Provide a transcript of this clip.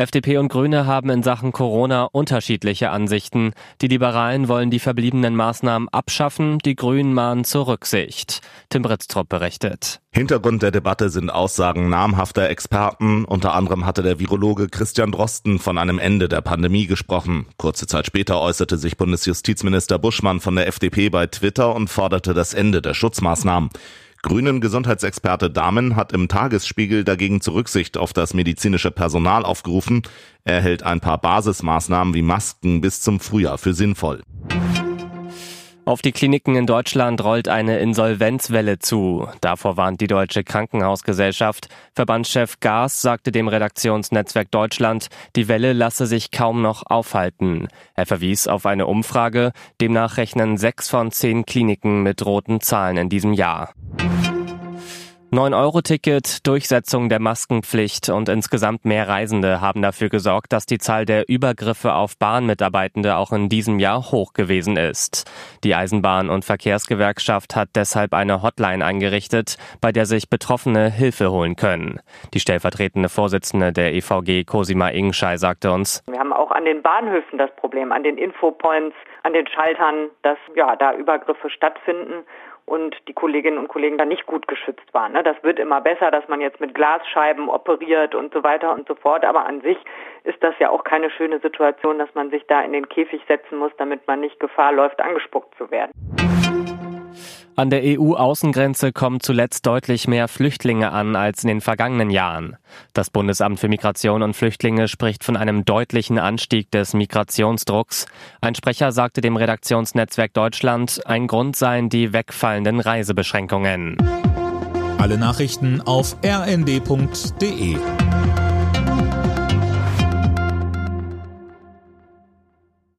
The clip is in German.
FDP und Grüne haben in Sachen Corona unterschiedliche Ansichten. Die Liberalen wollen die verbliebenen Maßnahmen abschaffen, die Grünen mahnen zur Rücksicht. Tim Britztrup berichtet. Hintergrund der Debatte sind Aussagen namhafter Experten. Unter anderem hatte der Virologe Christian Drosten von einem Ende der Pandemie gesprochen. Kurze Zeit später äußerte sich Bundesjustizminister Buschmann von der FDP bei Twitter und forderte das Ende der Schutzmaßnahmen. Grünen Gesundheitsexperte Dahmen hat im Tagesspiegel dagegen zur Rücksicht auf das medizinische Personal aufgerufen. Er hält ein paar Basismaßnahmen wie Masken bis zum Frühjahr für sinnvoll. Auf die Kliniken in Deutschland rollt eine Insolvenzwelle zu. Davor warnt die Deutsche Krankenhausgesellschaft. Verbandschef Gas sagte dem Redaktionsnetzwerk Deutschland, die Welle lasse sich kaum noch aufhalten. Er verwies auf eine Umfrage. Demnach rechnen sechs von zehn Kliniken mit roten Zahlen in diesem Jahr. 9-Euro-Ticket, Durchsetzung der Maskenpflicht und insgesamt mehr Reisende haben dafür gesorgt, dass die Zahl der Übergriffe auf Bahnmitarbeitende auch in diesem Jahr hoch gewesen ist. Die Eisenbahn- und Verkehrsgewerkschaft hat deshalb eine Hotline eingerichtet, bei der sich Betroffene Hilfe holen können. Die stellvertretende Vorsitzende der EVG, Cosima Ingschei, sagte uns, Wir haben auch an den Bahnhöfen das Problem, an den Infopoints, an den Schaltern, dass ja da Übergriffe stattfinden und die Kolleginnen und Kollegen da nicht gut geschützt waren. Ne? Das wird immer besser, dass man jetzt mit Glasscheiben operiert und so weiter und so fort. Aber an sich ist das ja auch keine schöne Situation, dass man sich da in den Käfig setzen muss, damit man nicht Gefahr läuft, angespuckt zu werden. An der EU-Außengrenze kommen zuletzt deutlich mehr Flüchtlinge an als in den vergangenen Jahren. Das Bundesamt für Migration und Flüchtlinge spricht von einem deutlichen Anstieg des Migrationsdrucks. Ein Sprecher sagte dem Redaktionsnetzwerk Deutschland, ein Grund seien die wegfallenden Reisebeschränkungen. Alle Nachrichten auf rnd.de